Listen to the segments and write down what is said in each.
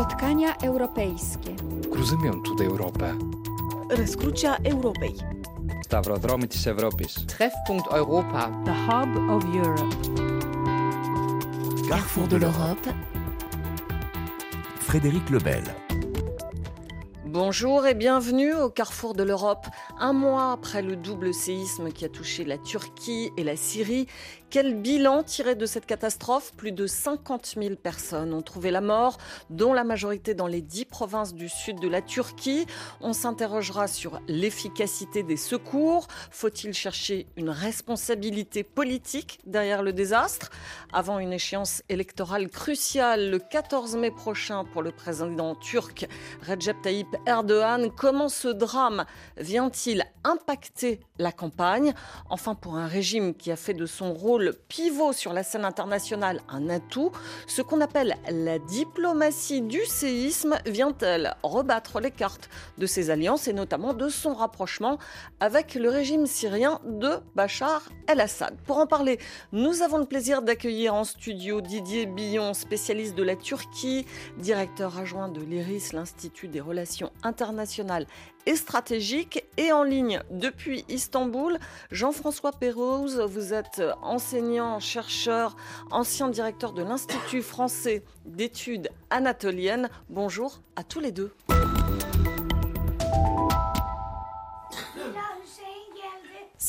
Spotkania europejskie. Cruzymiątu Europę. Rozkrucia Europej. Stavrodromitis Europis. Treffpunkt Europa. The Hub of Europe. Carrefour de l'Europe. Frédéric Lebel. Bonjour et bienvenue au carrefour de l'Europe. Un mois après le double séisme qui a touché la Turquie et la Syrie, quel bilan tiré de cette catastrophe? Plus de 50 000 personnes ont trouvé la mort, dont la majorité dans les dix provinces du sud de la Turquie. On s'interrogera sur l'efficacité des secours. Faut-il chercher une responsabilité politique derrière le désastre? Avant une échéance électorale cruciale le 14 mai prochain pour le président turc Recep Tayyip Erdogan, comment ce drame vient-il impacter la campagne? Enfin, pour un régime qui a fait de son rôle pivot sur la scène internationale un atout, ce qu'on appelle la diplomatie du séisme vient-elle rebattre les cartes de ses alliances et notamment de son rapprochement avec le régime syrien de Bachar el-Assad? Pour en parler, nous avons le plaisir d'accueillir en studio Didier Billon, spécialiste de la Turquie, directeur adjoint de l'IRIS, l'Institut des relations internationales et stratégique. Et en ligne depuis Istanbul, Jean-François Pérouse, vous êtes enseignant, chercheur, ancien directeur de l'Institut français d'études anatoliennes. Bonjour à tous les deux.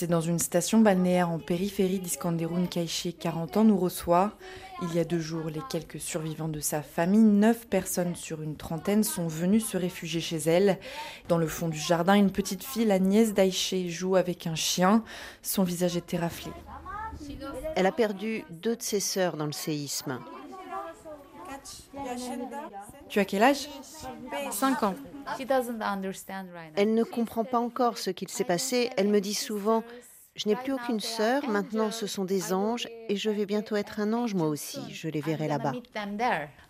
C'est dans une station balnéaire en périphérie d'Iskenderun qu'Aïché, 40 ans, nous reçoit. Il y a deux jours, les quelques survivants de sa famille, neuf personnes sur une trentaine, sont venus se réfugier chez elle. Dans le fond du jardin, une petite fille, la nièce d'Aïché, joue avec un chien. Son visage est éraflé. Elle a perdu deux de ses sœurs dans le séisme. Tu as quel âge? 5 ans. Elle ne comprend pas encore ce qu'il s'est passé. Elle me dit souvent je n'ai plus aucune sœur, maintenant ce sont des anges et je vais bientôt être un ange moi aussi, je les verrai là-bas.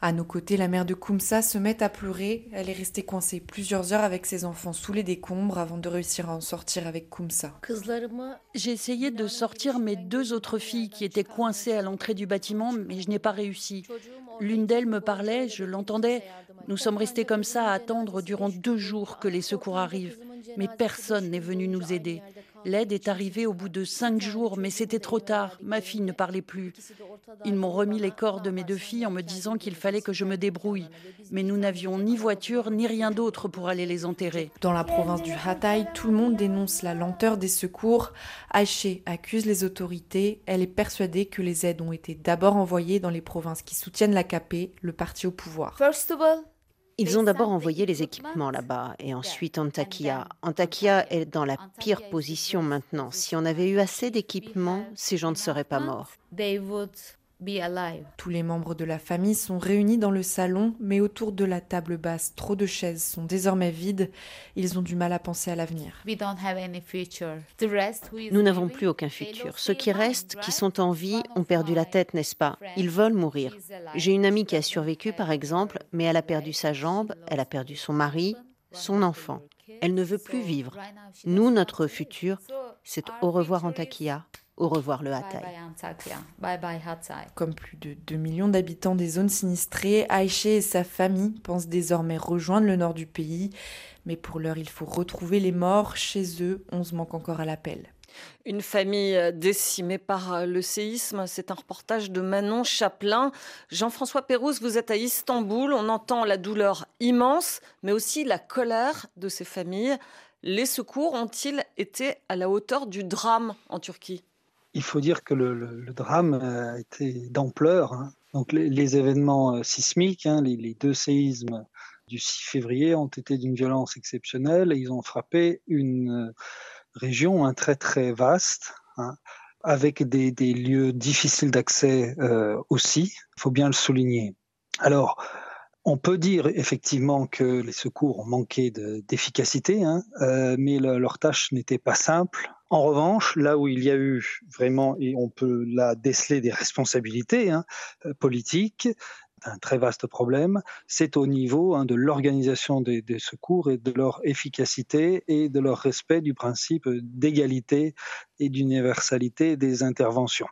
À nos côtés, la mère de Koumsa se met à pleurer. Elle est restée coincée plusieurs heures avec ses enfants sous les décombres avant de réussir à en sortir avec Koumsa. J'ai essayé de sortir mes deux autres filles qui étaient coincées à l'entrée du bâtiment, mais je n'ai pas réussi. L'une d'elles me parlait, je l'entendais. Nous sommes restés comme ça à attendre durant deux jours que les secours arrivent, mais personne n'est venu nous aider. L'aide est arrivée au bout de cinq jours, mais c'était trop tard. Ma fille ne parlait plus. Ils m'ont remis les corps de mes deux filles en me disant qu'il fallait que je me débrouille. Mais nous n'avions ni voiture ni rien d'autre pour aller les enterrer. Dans la province du Hatay, tout le monde dénonce la lenteur des secours. Haché accuse les autorités. Elle est persuadée que les aides ont été d'abord envoyées dans les provinces qui soutiennent l'AKP, le parti au pouvoir. Ils ont d'abord envoyé les équipements là-bas et ensuite Antakya. Antakya est dans la pire position maintenant. Si on avait eu assez d'équipements, ces gens ne seraient pas morts. Tous les membres de la famille sont réunis dans le salon, mais autour de la table basse, trop de chaises sont désormais vides. Ils ont du mal à penser à l'avenir. Nous n'avons plus aucun futur. Ceux qui restent, qui sont en vie, ont perdu la tête, n'est-ce pas? Ils veulent mourir. J'ai une amie qui a survécu, par exemple, mais elle a perdu sa jambe, elle a perdu son mari, son enfant. Elle ne veut plus vivre. Nous, notre futur, c'est au revoir Antakya, au revoir le Hatay. Comme plus de 2 millions d'habitants des zones sinistrées, Aïché et sa famille pensent désormais rejoindre le nord du pays. Mais pour l'heure, il faut retrouver les morts. Chez eux, 11 manquent encore à l'appel. Une famille décimée par le séisme, c'est un reportage de Manon Chaplin. Jean-François Pérouse, vous êtes à Istanbul, on entend la douleur immense, mais aussi la colère de ces familles. Les secours ont-ils été à la hauteur du drame en Turquie? Il faut dire que le, drame a été d'ampleur. Hein. Donc les, événements sismiques, hein, les, deux séismes du 6 février ont été d'une violence exceptionnelle et ils ont frappé une région hein, très très vaste, avec des, lieux difficiles d'accès aussi. Il faut bien le souligner. Alors, on peut dire effectivement que les secours ont manqué d'efficacité, mais leur tâche n'était pas simple. En revanche, là où il y a eu vraiment, et on peut là déceler des responsabilités hein, euh, politiques, un très vaste problème, c'est au niveau hein, de l'organisation des, secours et de leur efficacité et de leur respect du principe d'égalité et d'universalité des interventions.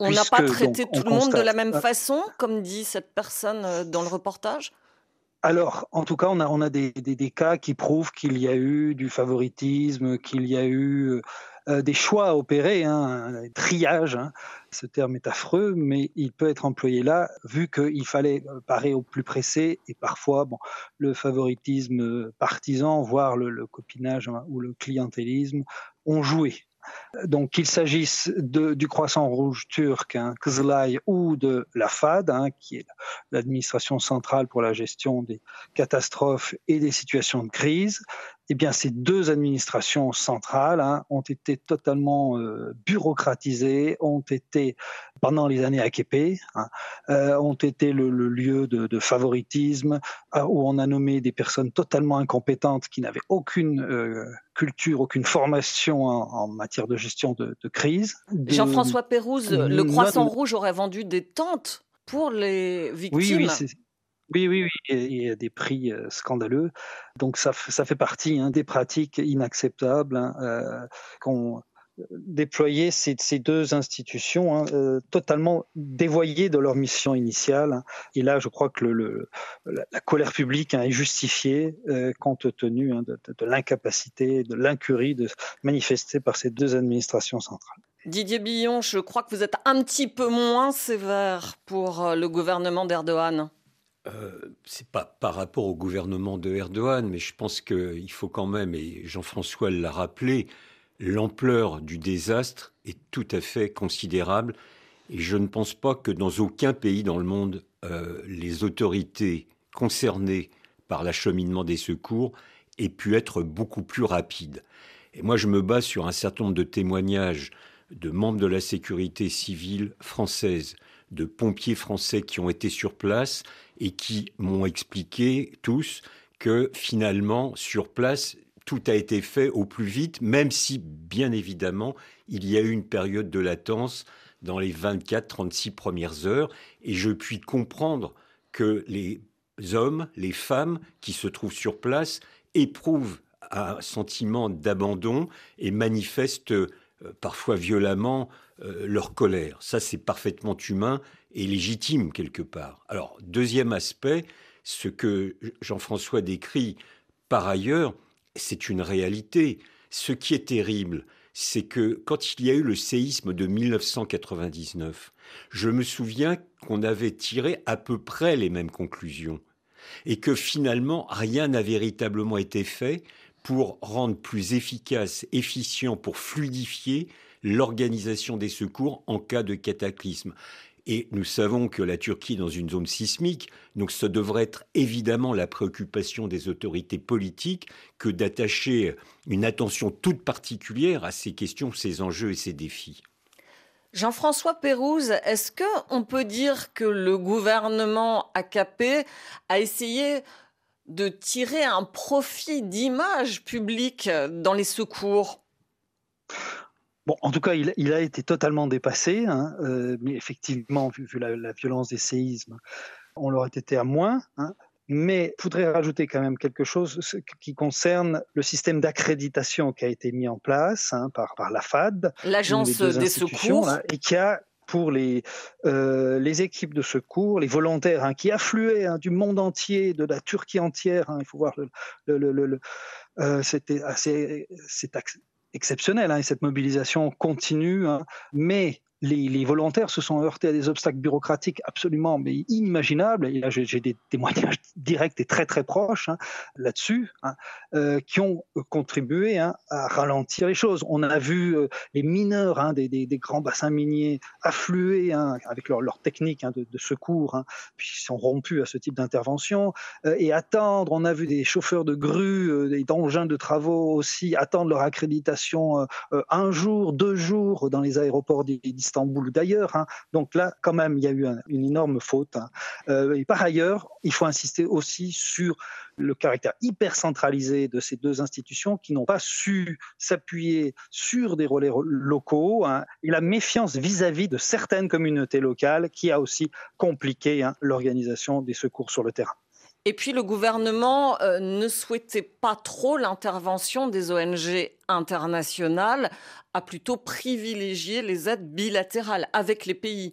On n'a pas traité tout le monde de la même façon, comme dit cette personne euh, dans le reportage? Alors, en tout cas, on a, des, cas qui prouvent qu'il y a eu du favoritisme, qu'il y a eu euh, des choix à opérer, hein, un triage. Hein. Ce terme est affreux, mais il peut être employé là, vu qu'il fallait euh, parer au plus pressé et parfois, bon, le favoritisme partisan, voire le, le copinage hein, ou le clientélisme ont joué. Donc qu'il s'agisse du croissant rouge turc, hein, ou de la FAD, hein, qui est l'administration centrale pour la gestion des catastrophes et des situations de crise, eh bien, ces deux administrations centrales hein, ont été totalement euh, bureaucratisées, ont été, pendant les années AKP, hein, euh, ont été le, lieu de, favoritisme, euh, où on a nommé des personnes totalement incompétentes qui n'avaient aucune culture, aucune formation en, matière de gestion de, crise. Jean-François Pérouse, le Croissant Rouge aurait vendu des tentes pour les victimes. Oui, oui, oui, oui, oui, il y a des prix euh, scandaleux. Donc ça, ça fait partie hein, des pratiques inacceptables hein, euh, qu'ont euh, déployé ces, deux institutions hein, totalement dévoyées de leur mission initiale. Et là, je crois que la, colère publique est justifiée compte tenu de, l'incapacité, de l'incurie de manifester par ces deux administrations centrales. Didier Billon, je crois que vous êtes un petit peu moins sévère pour le gouvernement d'Erdogan. Euh, c'est pas par rapport au gouvernement de Erdogan, mais je pense qu'il faut quand même, et Jean-François l'a rappelé, l'ampleur du désastre est tout à fait considérable. Et je ne pense pas que dans aucun pays dans le monde, euh, les autorités concernées par l'acheminement des secours aient pu être beaucoup plus rapides. Et moi, je me base sur un certain nombre de témoignages de membres de la sécurité civile française, de pompiers français qui ont été sur place et qui m'ont expliqué tous que finalement, sur place, tout a été fait au plus vite, même si, bien évidemment, il y a eu une période de latence dans les 24-36 premières heures, et je puis comprendre que les hommes, les femmes qui se trouvent sur place éprouvent un sentiment d'abandon et manifestent euh, parfois violemment euh, leur colère. Ça, c'est parfaitement humain et légitime quelque part. Alors, deuxième aspect, ce que Jean-François décrit par ailleurs, c'est une réalité. Ce qui est terrible, c'est que quand il y a eu le séisme de 1999, je me souviens qu'on avait tiré à peu près les mêmes conclusions et que finalement rien n'a véritablement été fait pour rendre plus efficace, efficient, pour fluidifier l'organisation des secours en cas de cataclysme. Et nous savons que la Turquie est dans une zone sismique, donc ce devrait être évidemment la préoccupation des autorités politiques que d'attacher une attention toute particulière à ces questions, ces enjeux et ces défis. Jean-François Pérouse, est-ce qu'on peut dire que le gouvernement AKP a essayé de tirer un profit d'image publique dans les secours Bon, en tout cas, il, a été totalement dépassé, hein, euh, mais effectivement, vu, la, violence des séismes, on l'aurait été à moins. Hein, mais je voudrais rajouter quand même quelque chose qui concerne le système d'accréditation qui a été mis en place hein, par, par la FAD, l'agence des secours, et qui a pour les, euh, les équipes de secours, les volontaires hein, qui affluaient hein, du monde entier, de la Turquie entière. Hein, il faut voir, le, euh, c'était assez, exceptionnel, et cette mobilisation continue. Mais les, volontaires se sont heurtés à des obstacles bureaucratiques absolument mais inimaginables. Et là, j'ai des témoignages directs et très très proches hein, là-dessus, hein, euh, qui ont contribué hein, à ralentir les choses. On a vu euh, les mineurs des, des, des, grands bassins miniers affluer avec leur, leur technique de, secours, puis ils sont rompus à ce type d'intervention, euh, et attendre. On a vu des chauffeurs de grues, des engins de travaux aussi attendre leur accréditation un jour, deux jours dans les aéroports d'ailleurs. Hein. Donc là, quand même, il y a eu une énorme faute. Hein. Euh, et par ailleurs, il faut insister aussi sur le caractère hyper centralisé de ces deux institutions qui n'ont pas su s'appuyer sur des relais locaux hein, et la méfiance vis-à-vis de certaines communautés locales qui a aussi compliqué l'organisation des secours sur le terrain. Et puis le gouvernement euh, ne souhaitait pas trop l'intervention des ONG internationales, a plutôt privilégié les aides bilatérales avec les pays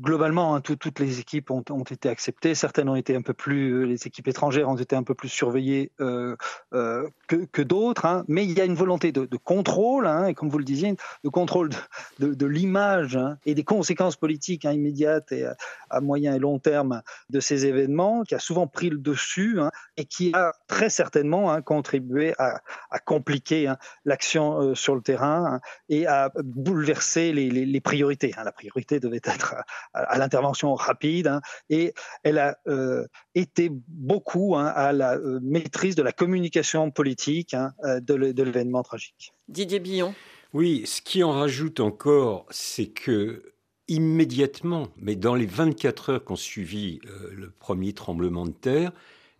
globalement, hein, toutes les équipes ont, été acceptées. Certaines ont été un peu plus, les équipes étrangères ont été un peu plus surveillées euh, euh, que, d'autres. Hein. Mais il y a une volonté de, contrôle, hein, comme vous le disiez, de contrôle de, l'image et des conséquences politiques immédiates et à, moyen et long terme de ces événements, qui a souvent pris le dessus et qui a très certainement contribué à, compliquer l'action euh, sur le terrain et à bouleverser les, les priorités. La priorité devait être à, l'intervention rapide hein, et elle a euh, été beaucoup hein, à la euh, maîtrise de la communication politique hein, euh, de l'événement tragique. Didier Billon. Oui, ce qui en rajoute encore, c'est que immédiatement, mais dans les 24 heures qui ont suivi le premier tremblement de terre,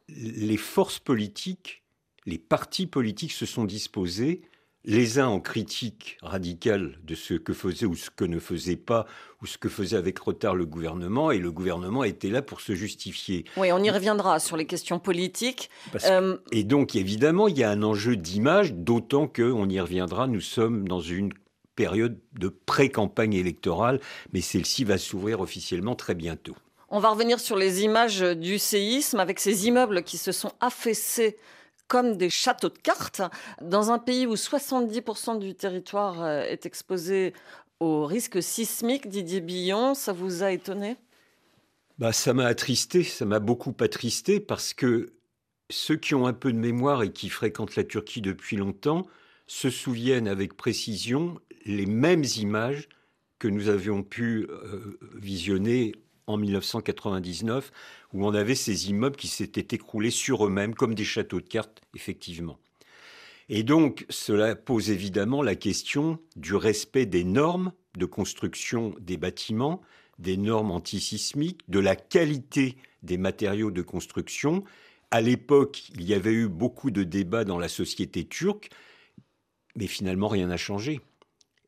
les forces politiques, les partis politiques se sont disposés les uns en critique radicale de ce que faisait ou ce que ne faisait pas, ou ce que faisait avec retard le gouvernement, et le gouvernement était là pour se justifier. Oui, on y reviendra sur les questions politiques. Euh, et donc, évidemment, il y a un enjeu d'image, d'autant qu'on y reviendra, nous sommes dans une période de pré-campagne électorale, mais celle-ci va s'ouvrir officiellement très bientôt. On va revenir sur les images du séisme avec ces immeubles qui se sont affaissés comme des châteaux de cartes. Dans un pays où 70% du territoire euh, est exposé au risque sismique, Didier Billon, ça vous a étonné? Bah, Ça m'a attristé, ça m'a beaucoup attristé parce que ceux qui ont un peu de mémoire et qui fréquentent la Turquie depuis longtemps se souviennent avec précision les mêmes images que nous avions pu euh, visionner en 1999, où on avait ces immeubles qui s'étaient écroulés sur eux-mêmes comme des châteaux de cartes, effectivement. Et donc, cela pose évidemment la question du respect des normes de construction des bâtiments, des normes antisismiques, de la qualité des matériaux de construction. À l'époque, il y avait eu beaucoup de débats dans la société turque, mais finalement, rien n'a changé.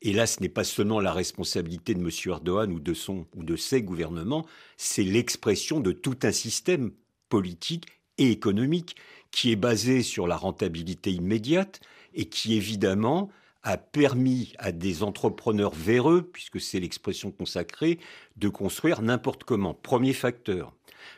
Et là, ce n'est pas seulement la responsabilité de M. Erdogan ou de, son, ou de ses gouvernements, c'est l'expression de tout un système politique et économique qui est basé sur la rentabilité immédiate et qui, évidemment, a permis à des entrepreneurs véreux, puisque c'est l'expression consacrée, de construire n'importe comment. Premier facteur.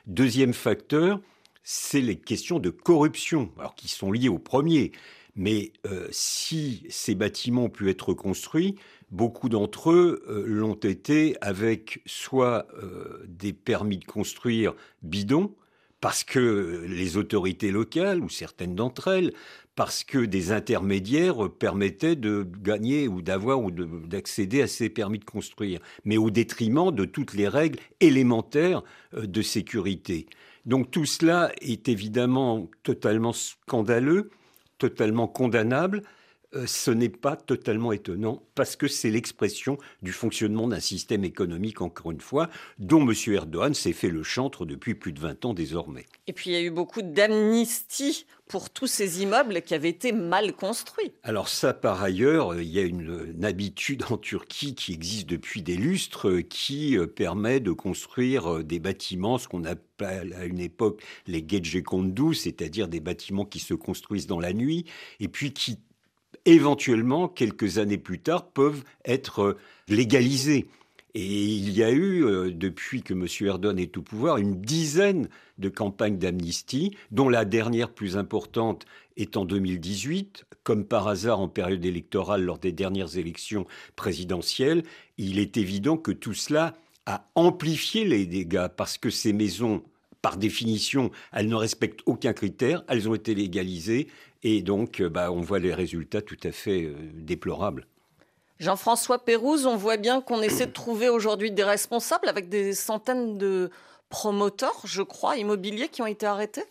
Deuxième facteur, c'est les questions de corruption, alors qui sont liées au premier. Mais euh, si ces bâtiments ont pu être construits, beaucoup d'entre eux euh, l'ont été avec soit euh, des permis de construire bidons, parce que les autorités locales, ou certaines d'entre elles, parce que des intermédiaires permettaient de gagner ou d'avoir ou d'accéder à ces permis de construire, mais au détriment de toutes les règles élémentaires de sécurité. Donc tout cela est évidemment totalement scandaleux totalement condamnable, ce n'est pas totalement étonnant parce que c'est l'expression du fonctionnement d'un système économique, encore une fois, dont M. Erdogan s'est fait le chantre depuis plus de 20 ans désormais. Et puis il y a eu beaucoup d'amnistie pour tous ces immeubles qui avaient été mal construits. Alors ça, par ailleurs, il y a une, habitude en Turquie qui existe depuis des lustres qui euh, permet de construire euh, des bâtiments, ce qu'on appelle à une époque les Gecekondu, c'est-à-dire des bâtiments qui se construisent dans la nuit et puis qui éventuellement, quelques années plus tard, peuvent être euh, légalisés. Et il y a eu, euh, depuis que M. Erdogan est au pouvoir, une dizaine de campagnes d'amnistie, dont la dernière plus importante est en 2018. Comme par hasard, en période électorale, lors des dernières élections présidentielles, il est évident que tout cela a amplifié les dégâts, parce que ces maisons par définition, elles ne respectent aucun critère, elles ont été légalisées, et donc, euh, bah, on voit les résultats tout à fait euh, déplorables. Jean-François Pérouse, on voit bien qu'on essaie de trouver aujourd'hui des responsables avec des centaines de promoteurs, je crois, immobiliers qui ont été arrêtés?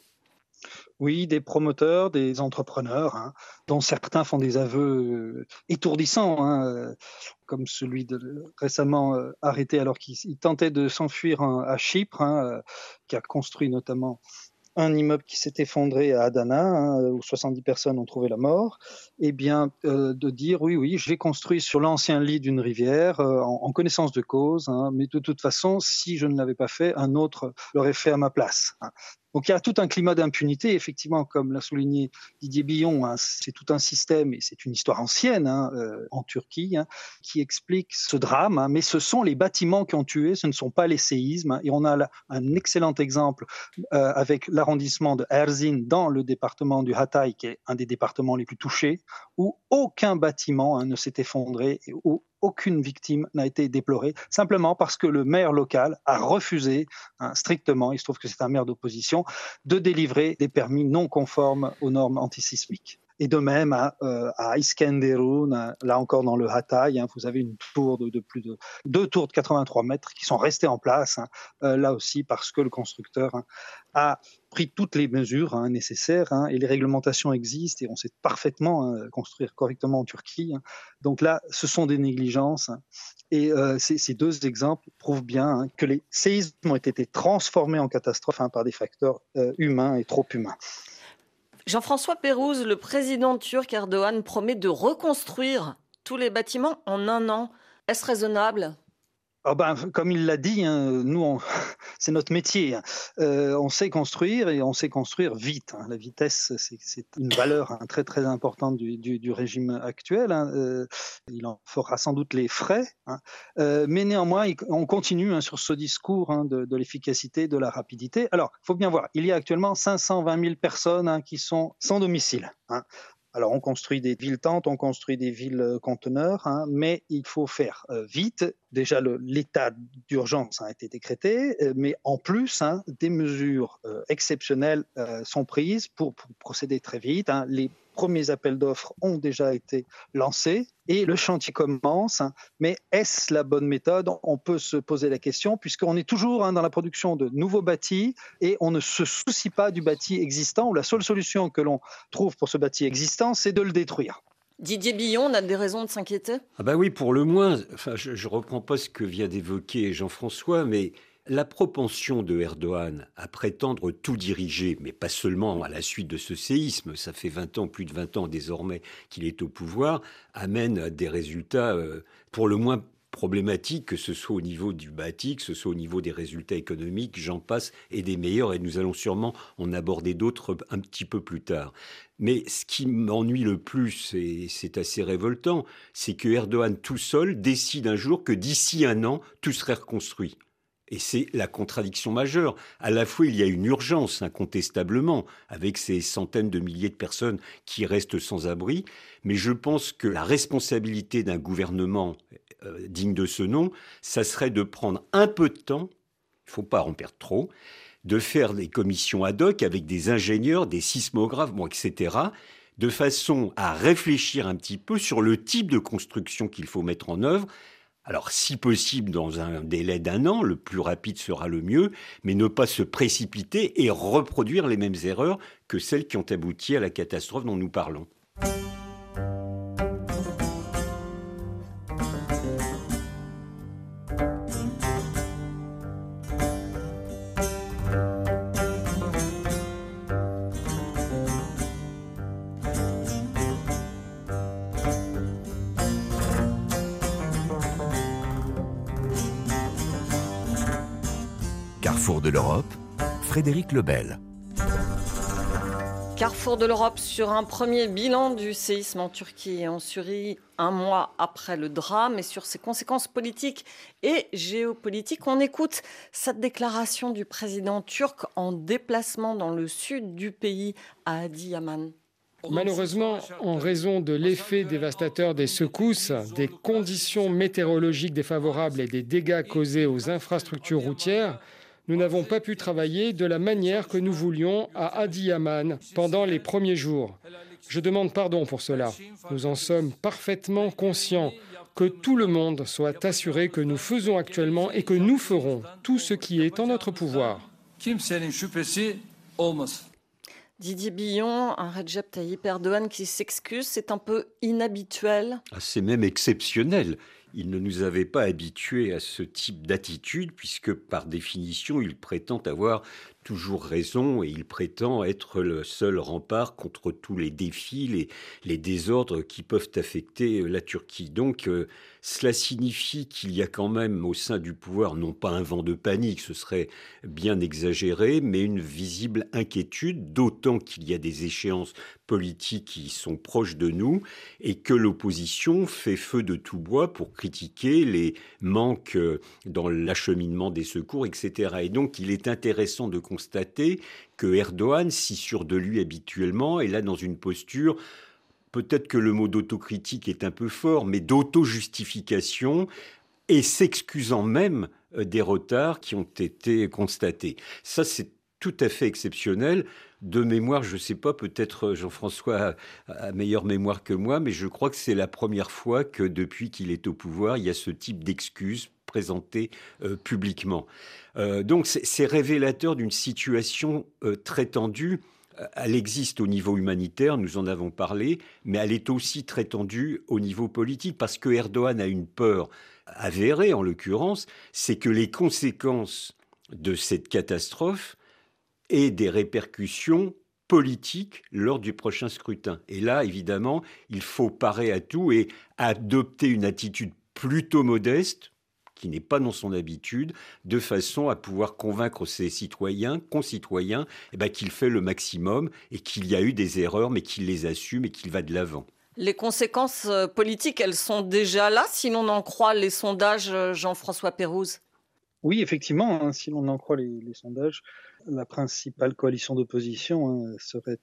Oui, des promoteurs, des entrepreneurs, hein, dont certains font des aveux euh, étourdissants, hein, comme celui de récemment arrêté alors qu'il tentait de s'enfuir à Chypre, hein, qui a construit notamment un immeuble qui s'est effondré à Adana, hein, où 70 personnes ont trouvé la mort, eh bien euh, de dire oui, oui, j'ai construit sur l'ancien lit d'une rivière euh, en, connaissance de cause, hein, mais de toute façon, si je ne l'avais pas fait, un autre l'aurait fait à ma place. Hein. Donc il y a tout un climat d'impunité, effectivement, comme l'a souligné Didier Billon, hein, c'est tout un système, et c'est une histoire ancienne hein, euh, en Turquie, hein, qui explique ce drame, hein. mais ce sont les bâtiments qui ont tué, ce ne sont pas les séismes. Et on a là un excellent exemple euh, avec l'arrondissement de Erzin dans le département du Hatay, qui est un des départements les plus touchés, où aucun bâtiment ne s'est effondré, et où aucune victime n'a été déplorée, simplement parce que le maire local a refusé hein, strictement, il se trouve que c'est un maire d'opposition, de délivrer des permis non conformes aux normes antisismiques. Et de même à, euh, à Iskenderun, là encore dans le Hatay, hein, vous avez une tour de, plus de deux tours de 83 mètres qui sont restées en place, hein, euh, là aussi parce que le constructeur hein, a pris toutes les mesures nécessaires et les réglementations existent et on sait parfaitement construire correctement en Turquie. Donc là, ce sont des négligences et euh, ces, ces, deux exemples prouvent bien que les séismes ont été transformés en catastrophes par des facteurs euh, humains et trop humains. Jean-François Pérouse, le président turc Erdogan promet de reconstruire tous les bâtiments en un an. Est-ce raisonnable? Oh ben, comme il l'a dit, hein, nous, c'est notre métier. Hein. Euh, on sait construire et on sait construire vite. Hein. La vitesse, c'est une valeur très importante du, régime actuel. Euh, il en fera sans doute les frais, euh, mais néanmoins, on continue sur ce discours de, de l'efficacité, de la rapidité. Alors, il faut bien voir, il y a actuellement 520 000 personnes qui sont sans domicile. Alors, on construit des villes tentes, on construit des villes conteneurs, hein, mais il faut faire euh, vite. Déjà, l'état d'urgence a été décrété, euh, mais en plus, hein, des mesures euh, exceptionnelles sont prises pour, pour, procéder très vite. Hein. Les premiers appels d'offres ont déjà été lancés et le chantier commence. Mais est-ce la bonne méthode? On peut se poser la question puisqu'on est toujours hein, dans la production de nouveaux bâtis et on ne se soucie pas du bâti existant où la seule solution que l'on trouve pour ce bâti existant, c'est de le détruire. Didier Billon, on a des raisons de s'inquiéter? Ah bah oui, pour le moins. Enfin, je ne reprends pas ce que vient d'évoquer Jean-François, mais la propension de Erdogan à prétendre tout diriger, mais pas seulement à la suite de ce séisme, ça fait 20 ans, plus de 20 ans désormais qu'il est au pouvoir, amène à des résultats euh, pour le moins problématiques, que ce soit au niveau du bâti, que ce soit au niveau des résultats économiques, j'en passe, et des meilleurs, et nous allons sûrement en aborder d'autres un petit peu plus tard. Mais ce qui m'ennuie le plus, et c'est assez révoltant, c'est que Erdogan tout seul décide un jour que d'ici un an, tout serait reconstruit. Et c'est la contradiction majeure. À la fois, il y a une urgence, incontestablement, avec ces centaines de milliers de personnes qui restent sans abri, mais je pense que la responsabilité d'un gouvernement euh, digne de ce nom, ça serait de prendre un peu de temps, il ne faut pas en perdre trop, de faire des commissions ad hoc avec des ingénieurs, des sismographes, bon, etc., de façon à réfléchir un petit peu sur le type de construction qu'il faut mettre en œuvre, alors, si possible, dans un délai d'un an, le plus rapide sera le mieux, mais ne pas se précipiter et reproduire les mêmes erreurs que celles qui ont abouti à la catastrophe dont nous parlons. De l'Europe, Frédéric Lebel. Carrefour de l'Europe sur un premier bilan du séisme en Turquie et en Syrie un mois après le drame et sur ses conséquences politiques et géopolitiques. On écoute cette déclaration du président turc en déplacement dans le sud du pays à Adi Yaman. Malheureusement, en raison de l'effet dévastateur des secousses, des conditions météorologiques défavorables et des dégâts causés aux infrastructures routières, nous n'avons pas pu travailler de la manière que nous voulions à Adiyaman pendant les premiers jours. Je demande pardon pour cela. Nous en sommes parfaitement conscients que tout le monde soit assuré que nous faisons actuellement et que nous ferons tout ce qui est en notre pouvoir. Didier Billon, un Recep Tayyip Erdogan qui s'excuse, c'est un peu inhabituel. Ah, c'est même exceptionnel. Il ne nous avait pas habitués à ce type d'attitude, puisque par définition, il prétend avoir toujours raison et il prétend être le seul rempart contre tous les défis, les, les désordres qui peuvent affecter la Turquie. Donc euh, cela signifie qu'il y a quand même au sein du pouvoir non pas un vent de panique, ce serait bien exagéré, mais une visible inquiétude, d'autant qu'il y a des échéances politiques qui sont proches de nous et que l'opposition fait feu de tout bois pour critiquer les manques euh, dans l'acheminement des secours, etc. Et donc il est intéressant de constater que Erdogan, si sûr de lui habituellement, est là dans une posture peut-être que le mot d'autocritique est un peu fort, mais d'auto-justification et s'excusant même euh, des retards qui ont été constatés. Ça, c'est tout à fait exceptionnel. De mémoire, je ne sais pas, peut-être euh, Jean-François a, meilleure mémoire que moi, mais je crois que c'est la première fois que depuis qu'il est au pouvoir, il y a ce type d'excuses présentées euh, publiquement. donc c'est révélateur d'une situation très tendue elle existe au niveau humanitaire, nous en avons parlé, mais elle est aussi très tendue au niveau politique, parce que Erdogan a une peur avérée, en l'occurrence, c'est que les conséquences de cette catastrophe aient des répercussions politiques lors du prochain scrutin. Et là, évidemment, il faut parer à tout et adopter une attitude plutôt modeste, qui n'est pas dans son habitude, de façon à pouvoir convaincre ses citoyens, concitoyens, eh ben, qu'il fait le maximum et qu'il y a eu des erreurs, mais qu'il les assume et qu'il va de l'avant. Les conséquences euh, politiques, elles sont déjà là, si l'on en croit les sondages, euh, Jean-François Pérouse? Oui, effectivement, hein, si l'on en croit les sondages, la principale coalition d'opposition hein, serait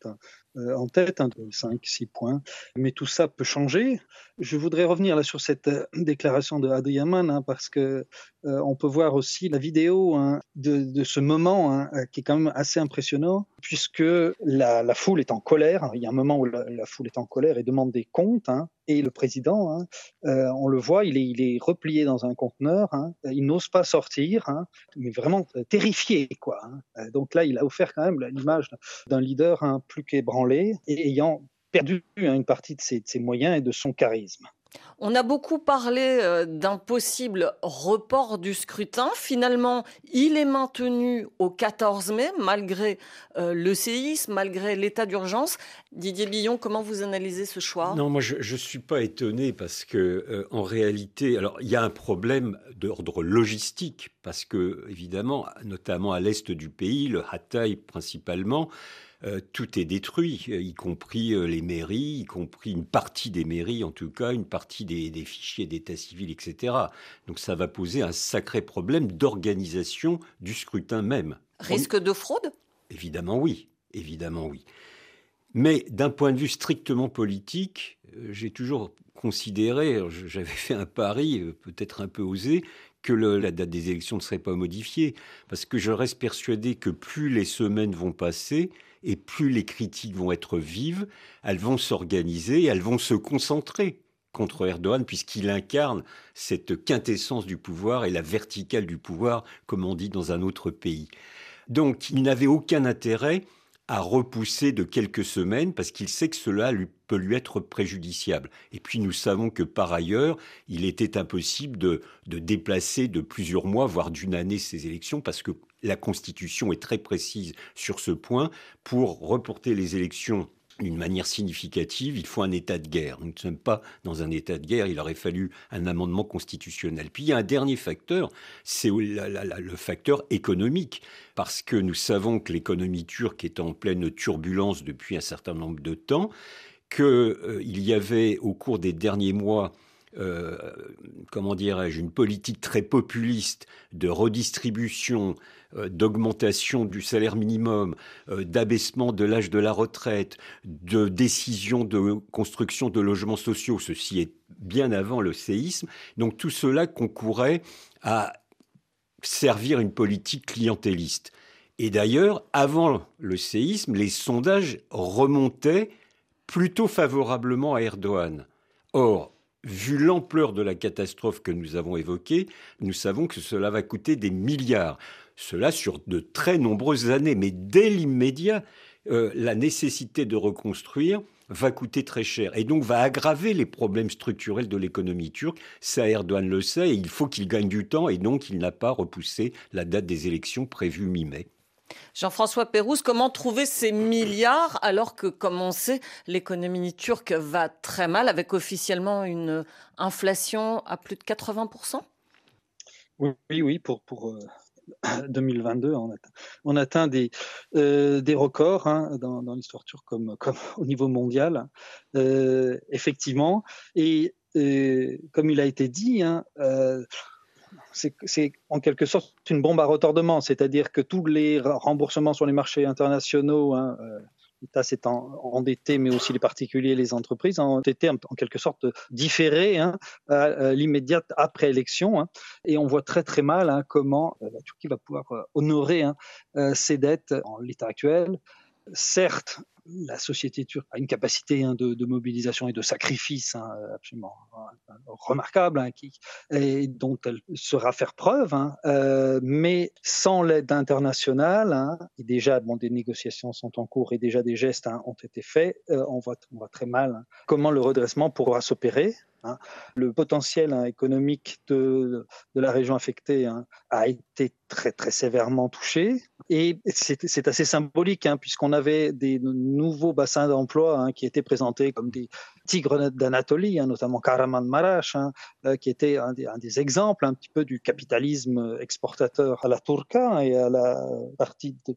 euh, en tête hein, de 5-6 points. Mais tout ça peut changer. Je voudrais revenir là sur cette euh, déclaration de Adriaman hein, parce que euh, on peut voir aussi la vidéo de, ce moment qui est quand même assez impressionnant puisque la, foule est en colère. Il y a un moment où la, foule est en colère et demande des comptes. et le président, on le voit, il est, il est replié dans un conteneur. il n'ose pas sortir, mais vraiment terrifié, quoi. Donc là, il a offert quand même l'image d'un leader plus qu'ébranlé et ayant perdu une partie de ses, moyens et de son charisme. On a beaucoup parlé euh, d'un possible report du scrutin. Finalement, il est maintenu au 14 mai, malgré euh, le séisme, malgré l'état d'urgence. Didier Billon, comment vous analysez ce choix? Non, moi, je ne suis pas étonné parce que, euh, en réalité, alors, il y a un problème d'ordre logistique parce que, évidemment, notamment à l'est du pays, le Hatay principalement, euh, tout est détruit, euh, y compris euh, les mairies, y compris une partie des mairies, en tout cas, une partie des, fichiers d'état civil, etc. Donc ça va poser un sacré problème d'organisation du scrutin même. Risque de fraude? Évidemment oui, évidemment oui. Mais d'un point de vue strictement politique, j'ai toujours considéré, j'avais fait un pari peut-être un peu osé, que la date des élections ne serait pas modifiée, parce que je reste persuadé que plus les semaines vont passer, et plus les critiques vont être vives, elles vont s'organiser, elles vont se concentrer contre Erdogan, puisqu'il incarne cette quintessence du pouvoir et la verticale du pouvoir, comme on dit dans un autre pays. Donc il n'avait aucun intérêt à repousser de quelques semaines parce qu'il sait que cela peut lui être préjudiciable. Et puis nous savons que par ailleurs, il était impossible de déplacer de plusieurs mois, voire d'une année, ces élections parce que la Constitution est très précise sur ce point. Pour reporter les élections d'une manière significative, il faut un état de guerre. Nous ne sommes pas dans un état de guerre, il aurait fallu un amendement constitutionnel. Puis il y a un dernier facteur, c'est le facteur économique, parce que nous savons que l'économie turque est en pleine turbulence depuis un certain nombre de temps, qu'il euh, y avait au cours des derniers mois euh, comment dirais-je, une politique très populiste de redistribution, euh, d'augmentation du salaire minimum, euh, d'abaissement de l'âge de la retraite, de décision de construction de logements sociaux, ceci est bien avant le séisme. Donc tout cela concourait à servir une politique clientéliste. Et d'ailleurs, avant le séisme, les sondages remontaient plutôt favorablement à Erdogan. Or, vu l'ampleur de la catastrophe que nous avons évoquée, nous savons que cela va coûter des milliards. Cela sur de très nombreuses années. Mais dès l'immédiat, euh, la nécessité de reconstruire va coûter très cher et donc va aggraver les problèmes structurels de l'économie turque. Ça, Erdogan le sait et il faut qu'il gagne du temps et donc il n'a pas repoussé la date des élections prévues mi-mai. Jean-François Pérouse, comment trouver ces milliards alors que, comme on sait, l'économie turque va très mal avec officiellement une inflation à plus de 80% Oui, oui, pour, pour 2022, on atteint, on atteint des, euh, des records hein, dans, l'histoire turque comme, comme au niveau mondial, euh, effectivement. Et euh, comme il a été dit, hein, c'est en quelque sorte une bombe à retardement, c'est-à-dire que tous les remboursements sur les marchés internationaux, hein, euh, l'État s'est endetté, mais aussi les particuliers, les entreprises, ont été en, quelque sorte différés hein, à, l'immédiate après élection. Hein. et on voit très très mal comment euh, la Turquie va pouvoir euh, honorer ses dettes en l'état actuel. Certes, la société turque a une capacité hein, de, mobilisation et de sacrifice hein, absolument euh, remarquable, hein, dont elle sera faire preuve, euh, mais sans l'aide internationale, et déjà bon, des négociations sont en cours et déjà des gestes ont été faits, euh, on, voit, on voit très mal comment le redressement pourra s'opérer. Le potentiel économique de, la région affectée a été très très sévèrement touché. Et c'est assez symbolique, hein, puisqu'on avait des nouveaux bassins d'emploi hein, qui étaient présentés comme des tigres d'Anatolie, hein, notamment Karaman Marash, hein, euh, qui était un des, exemples un petit peu du capitalisme exportateur à la Turca et à la partie de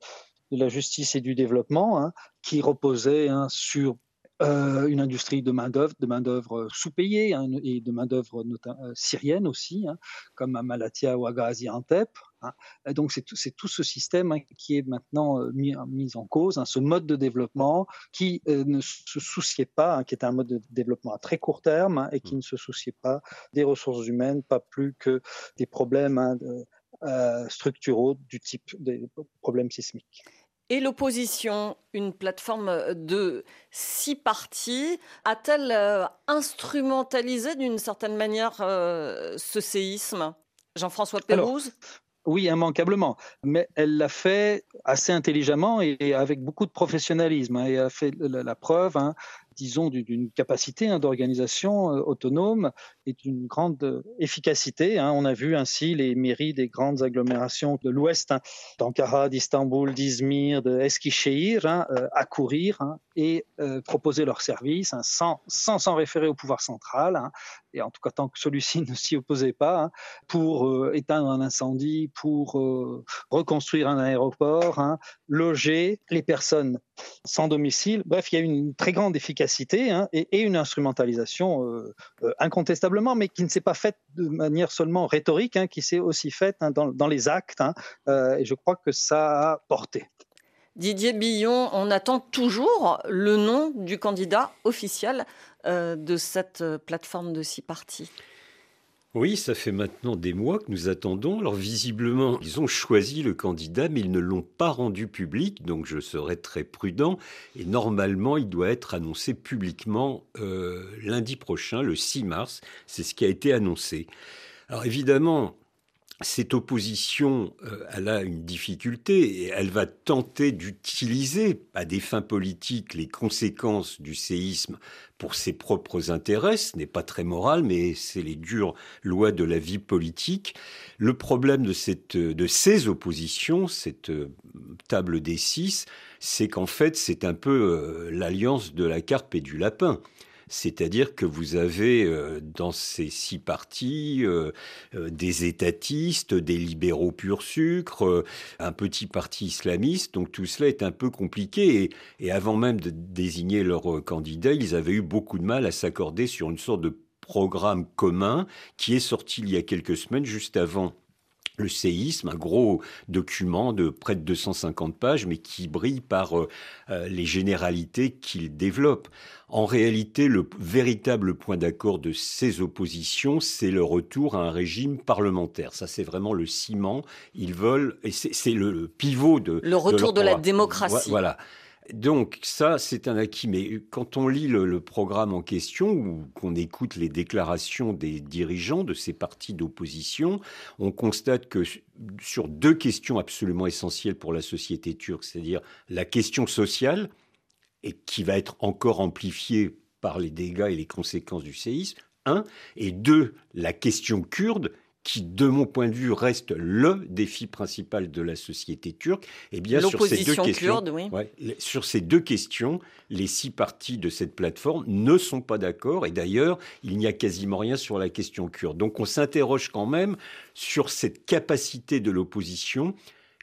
la justice et du développement, qui reposait sur euh, une industrie de main-d'œuvre, de main-d'œuvre sous-payée hein, et de main-d'œuvre euh, syrienne aussi, hein, comme à Malatia ou à Gaziantep. Hein. Donc c'est tout, tout, ce système hein, qui est maintenant euh, mis, mis, en cause, hein, ce mode de développement qui euh, ne se souciait pas, qui était un mode de développement à très court terme et qui mmh. ne se souciait pas des ressources humaines, pas plus que des problèmes euh, structuraux du type des problèmes sismiques. Et l'opposition, une plateforme de six partis, a-t-elle euh, instrumentalisé d'une certaine manière euh, ce séisme? Jean-François Pérouse? oui, immanquablement. Mais elle l'a fait assez intelligemment et avec beaucoup de professionnalisme. Hein, et a fait la, preuve hein, disons, d'une capacité hein, d'organisation euh, autonome et d'une grande euh, efficacité. Hein. On a vu ainsi les mairies des grandes agglomérations de l'Ouest, hein, d'Ankara, d'Istanbul, d'Izmir, de euh, accourir et proposer leurs services sans s'en sans, référer au pouvoir central, et en tout cas tant que celui-ci ne s'y opposait pas, pour éteindre un incendie, pour reconstruire un aéroport, loger les personnes sans domicile. Bref, il y a une très grande efficacité Hein, et, une instrumentalisation euh, euh, incontestablement, mais qui ne s'est pas faite de manière seulement rhétorique, hein, qui s'est aussi faite hein, dans, les actes. Euh, et je crois que ça a porté. Didier Billon, on attend toujours le nom du candidat officiel de cette plateforme de six partis. Oui, ça fait maintenant des mois que nous attendons. Alors visiblement, ils ont choisi le candidat, mais ils ne l'ont pas rendu public, donc je serai très prudent. Et normalement, il doit être annoncé publiquement euh, lundi prochain, le 6 mars. C'est ce qui a été annoncé. Alors évidemment, cette opposition, euh, elle a une difficulté et elle va tenter d'utiliser à des fins politiques les conséquences du séisme pour ses propres intérêts. Ce n'est pas très moral, mais c'est les dures lois de la vie politique. Le problème de, cette, de ces oppositions, cette euh, table des six, c'est qu'en fait, c'est un peu euh, l'alliance de la carpe et du lapin. C'est-à-dire que vous avez euh, dans ces six partis euh, euh, des étatistes, des libéraux pur sucre, un petit parti islamiste. Donc tout cela est un peu compliqué. Et, avant même de désigner leur candidat, ils avaient eu beaucoup de mal à s'accorder sur une sorte de programme commun qui est sorti il y a quelques semaines, juste avant le séisme, un gros document de près de 250 pages, mais qui brille par les généralités qu'il développe. En réalité, le véritable point d'accord de ces oppositions, c'est le retour à un régime parlementaire. Ça, c'est vraiment le ciment. Ils veulent, et c'est le pivot de... Le retour de, la démocratie. Voilà. Donc ça, c'est un acquis. Mais quand on lit le, programme en question ou qu'on écoute les déclarations des dirigeants de ces partis d'opposition, on constate que sur deux questions absolument essentielles pour la société turque, c'est-à-dire la question sociale, et qui va être encore amplifié par les dégâts et les conséquences du séisme, un, et deux, la question kurde, qui, de mon point de vue, reste le défi principal de la société turque, eh bien, sur ces deux questions, sur ces deux questions, les six parties de cette plateforme ne sont pas d'accord. Et d'ailleurs, il n'y a quasiment rien sur la question kurde. Donc, on s'interroge quand même sur cette capacité de l'opposition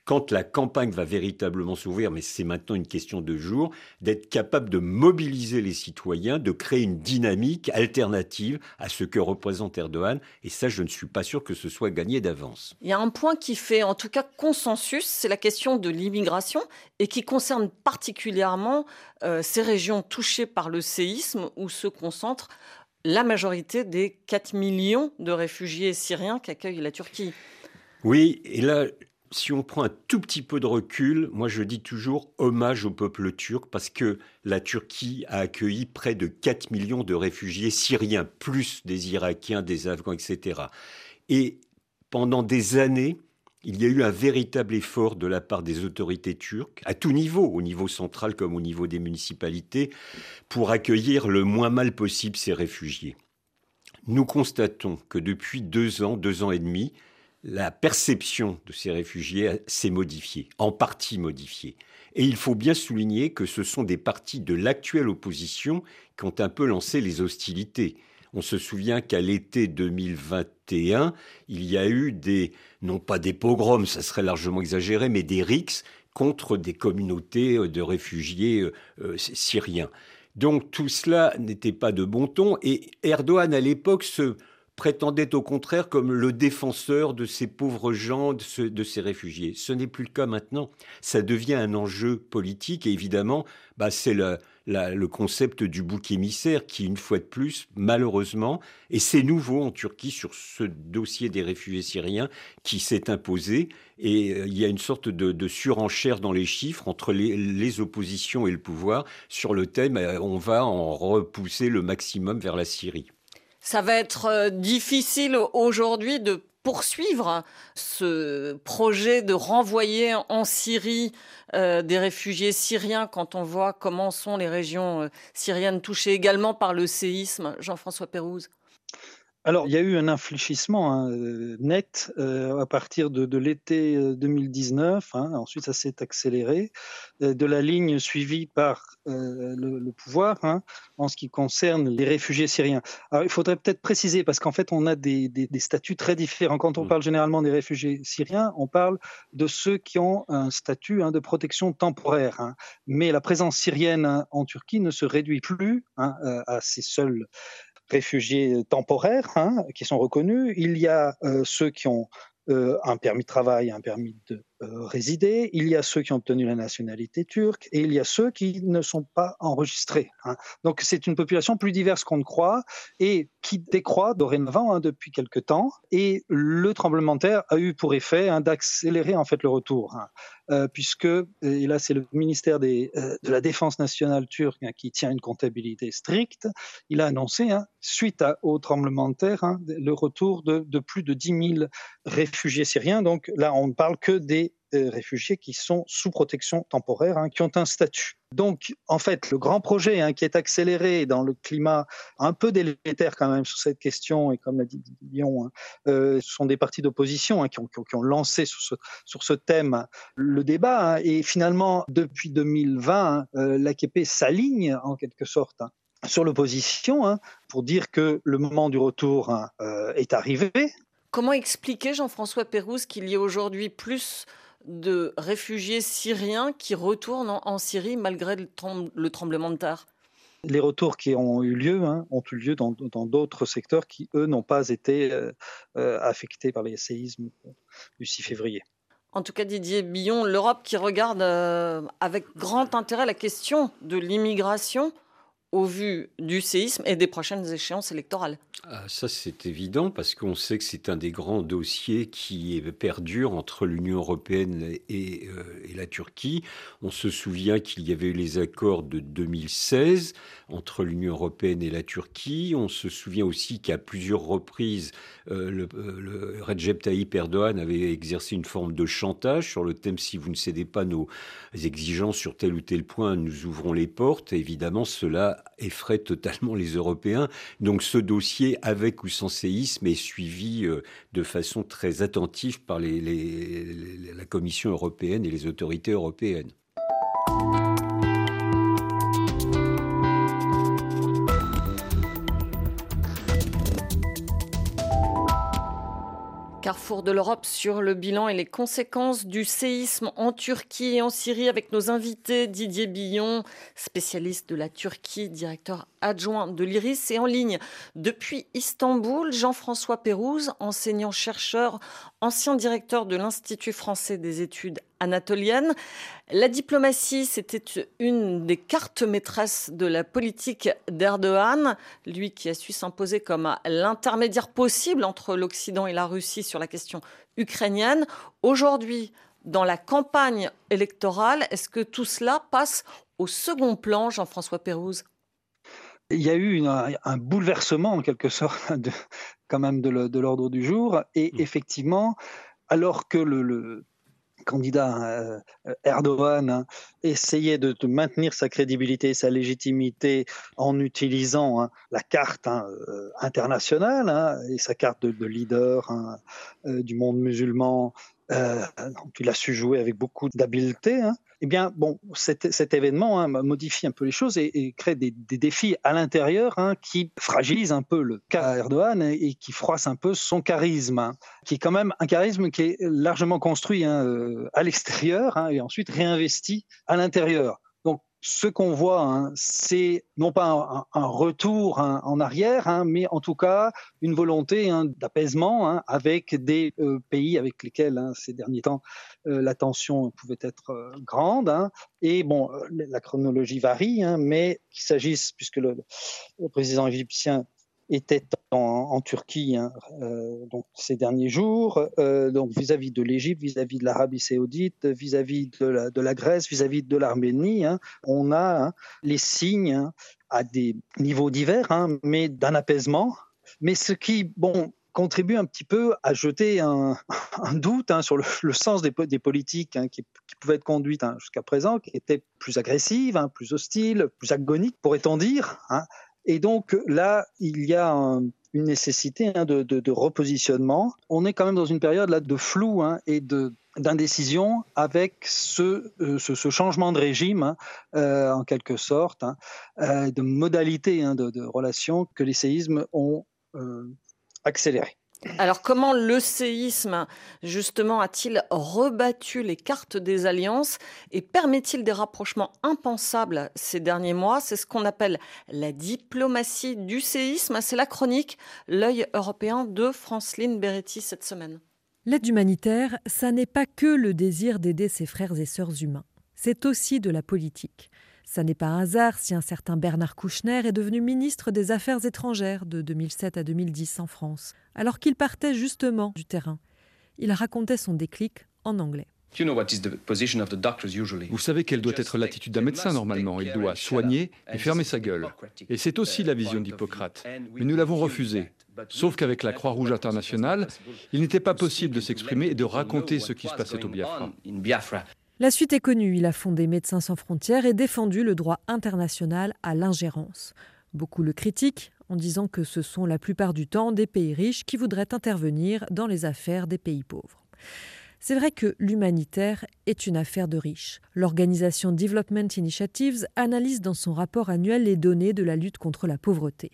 quand la campagne va véritablement s'ouvrir, mais c'est maintenant une question de jour, d'être capable de mobiliser les citoyens, de créer une dynamique alternative à ce que représente Erdogan. Et ça, je ne suis pas sûr que ce soit gagné d'avance. Il y a un point qui fait en tout cas consensus, c'est la question de l'immigration et qui concerne particulièrement euh, ces régions touchées par le séisme où se concentre la majorité des 4 millions de réfugiés syriens qu'accueille la Turquie. Oui, et là, si on prend un tout petit peu de recul, moi je dis toujours hommage au peuple turc parce que la Turquie a accueilli près de 4 millions de réfugiés syriens, plus des Irakiens, des Afghans, etc. Et pendant des années, il y a eu un véritable effort de la part des autorités turques, à tout niveau, au niveau central comme au niveau des municipalités, pour accueillir le moins mal possible ces réfugiés. Nous constatons que depuis deux ans, deux ans et demi, la perception de ces réfugiés s'est modifiée, en partie modifiée. Et il faut bien souligner que ce sont des partis de l'actuelle opposition qui ont un peu lancé les hostilités. On se souvient qu'à l'été 2021, il y a eu des, non pas des pogroms, ça serait largement exagéré, mais des rixes contre des communautés de réfugiés euh, euh, syriens. Donc tout cela n'était pas de bon ton et Erdogan à l'époque se prétendait au contraire comme le défenseur de ces pauvres gens, de, ces réfugiés. Ce n'est plus le cas maintenant. Ça devient un enjeu politique et évidemment, bah, c'est le, le concept du bouc émissaire qui, une fois de plus, malheureusement, et c'est nouveau en Turquie sur ce dossier des réfugiés syriens qui s'est imposé. Et euh, il y a une sorte de, surenchère dans les chiffres entre les, oppositions et le pouvoir sur le thème euh, on va en repousser le maximum vers la Syrie. Ça va être euh, difficile aujourd'hui de poursuivre ce projet de renvoyer en Syrie euh, des réfugiés syriens quand on voit comment sont les régions euh, syriennes touchées également par le séisme. Jean-François Pérouse. Alors, il y a eu un infléchissement hein, net à partir de, l'été 2019. Hein. ensuite, ça s'est accéléré de la ligne suivie par euh, le, pouvoir hein, en ce qui concerne les réfugiés syriens. Alors, il faudrait peut-être préciser, parce qu'en fait, on a des, statuts très différents. Quand on mm. parle généralement des réfugiés syriens, on parle de ceux qui ont un statut de protection temporaire. Mais la présence syrienne en Turquie ne se réduit plus euh, à ces seuls réfugiés temporaires qui sont reconnus. Il y a euh, ceux qui ont un permis de travail, un permis de euh, il y a ceux qui ont obtenu la nationalité turque et il y a ceux qui ne sont pas enregistrés. Hein. Donc c'est une population plus diverse qu'on ne croit et qui décroît dorénavant hein, depuis quelque temps. Et le tremblement de terre a eu pour effet hein, d'accélérer en fait le retour, euh, puisque et là c'est le ministère euh, de la Défense nationale turque qui tient une comptabilité stricte. Il a annoncé suite au tremblement de terre le retour de, de plus de 10 000 réfugiés syriens. Donc là on ne parle que des réfugiés qui sont sous protection temporaire, hein, qui ont un statut. Donc, en fait, le grand projet hein, qui est accéléré dans le climat un peu délétère quand même sur cette question, et comme l'a dit Lyon, hein, euh, ce sont des partis d'opposition qui, ont, lancé sur ce, thème le débat. et finalement, depuis 2020, euh, l'AKP s'aligne en quelque sorte sur l'opposition pour dire que le moment du retour euh, est arrivé. Comment expliquer, Jean-François Pérouse, qu'il y ait aujourd'hui plus de réfugiés syriens qui retournent en, Syrie malgré le, tremblement de terre les retours qui ont eu lieu hein, ont eu lieu dans d'autres secteurs qui, eux, n'ont pas été euh, euh, affectés par les séismes du 6 février. En tout cas, Didier Billon, l'Europe qui regarde euh, avec grand intérêt la question de l'immigration au vu du séisme et des prochaines échéances électorales. Ah, ça, c'est évident parce qu'on sait que c'est un des grands dossiers qui perdure entre l'Union européenne et, euh, la Turquie. On se souvient qu'il y avait eu les accords de 2016 entre l'Union européenne et la Turquie. On se souvient aussi qu'à plusieurs reprises, euh, le, euh, le, Recep Tayyip Erdogan avait exercé une forme de chantage sur le thème si vous ne cédez pas nos exigences sur tel ou tel point, nous ouvrons les portes. évidemment, cela effraie totalement les Européens. Donc ce dossier, avec ou sans séisme, est suivi euh, de façon très attentive par la Commission européenne et les autorités européennes. Carrefour de l'Europe sur le bilan et les conséquences du séisme en Turquie et en Syrie avec nos invités Didier Billon, spécialiste de la Turquie, directeur adjoint de l'IRIS et en ligne depuis Istanbul, Jean-François Pérouse, enseignant-chercheur, ancien directeur de l'Institut français des études anatoliennes. La diplomatie, c'était une des cartes maîtresses de la politique d'Erdogan, lui qui a su s'imposer comme l'intermédiaire possible entre l'Occident et la Russie sur la question ukrainienne. Aujourd'hui, dans la campagne électorale, est-ce que tout cela passe au second plan, Jean-François Pérouse? Il y a eu un bouleversement en quelque sorte de, quand même de l'ordre du jour et mmh. effectivement alors que le candidat euh, Erdogan hein, essayait de, maintenir sa crédibilité, sa légitimité en utilisant hein, la carte hein, euh, internationale et sa carte de, leader euh, du monde musulman. Il a su jouer avec beaucoup d'habileté eh bien, bon, cet, événement hein, modifie un peu les choses et, crée des, défis à l'intérieur hein, qui fragilisent un peu le cas Erdogan et, qui froissent un peu son charisme, hein, qui est quand même un charisme qui est largement construit euh, à l'extérieur et ensuite réinvesti à l'intérieur ce qu'on voit, hein, c'est non pas un, retour hein, en arrière, hein, mais en tout cas une volonté d'apaisement avec des euh, pays avec lesquels ces derniers temps euh, la tension pouvait être euh, grande. et bon, la chronologie varie, mais qu'il s'agisse, puisque le, le président égyptien était en, Turquie hein, euh, donc ces derniers jours, euh, donc vis-à-vis de l'Égypte, vis-à-vis de l'Arabie Saoudite, vis-à-vis de la, Grèce, vis-à-vis de l'Arménie, hein, on a hein, les signes à des niveaux divers, mais d'un apaisement. Mais ce qui, bon, contribue un petit peu à jeter un, doute sur le, sens des, politiques qui, pouvaient être conduites jusqu'à présent, qui étaient plus agressives, plus hostiles, plus agoniques, pourrait-on dire. Et donc là, il y a une nécessité hein, de, repositionnement. On est quand même dans une période là de flou hein, et de d'indécision avec ce, euh, changement de régime, hein, euh, en quelque sorte, euh, de modalités de, de relations que les séismes ont accéléré. Alors comment le séisme, justement, a-t-il rebattu les cartes des alliances et permet-il des rapprochements impensables ces derniers mois? C'est ce qu'on appelle la diplomatie du séisme. C'est la chronique L'œil européen de Franceline Beretti cette semaine. L'aide humanitaire, ça n'est pas que le désir d'aider ses frères et sœurs humains. C'est aussi de la politique. Ça n'est pas un hasard si un certain Bernard Kouchner est devenu ministre des Affaires étrangères de 2007 à 2010 en France, alors qu'il partait justement du terrain. Il racontait son déclic en anglais. Vous savez quelle doit être l'attitude d'un médecin normalement. Il doit soigner et fermer sa gueule. Et c'est aussi la vision d'Hippocrate. Mais nous l'avons refusé. Sauf qu'avec la Croix-Rouge internationale, il n'était pas possible de s'exprimer et de raconter ce qui se passait au Biafra. La suite est connue, il a fondé Médecins sans frontières et défendu le droit international à l'ingérence. Beaucoup le critiquent en disant que ce sont la plupart du temps des pays riches qui voudraient intervenir dans les affaires des pays pauvres. C'est vrai que l'humanitaire est une affaire de riches. L'organisation Development Initiatives analyse dans son rapport annuel les données de la lutte contre la pauvreté.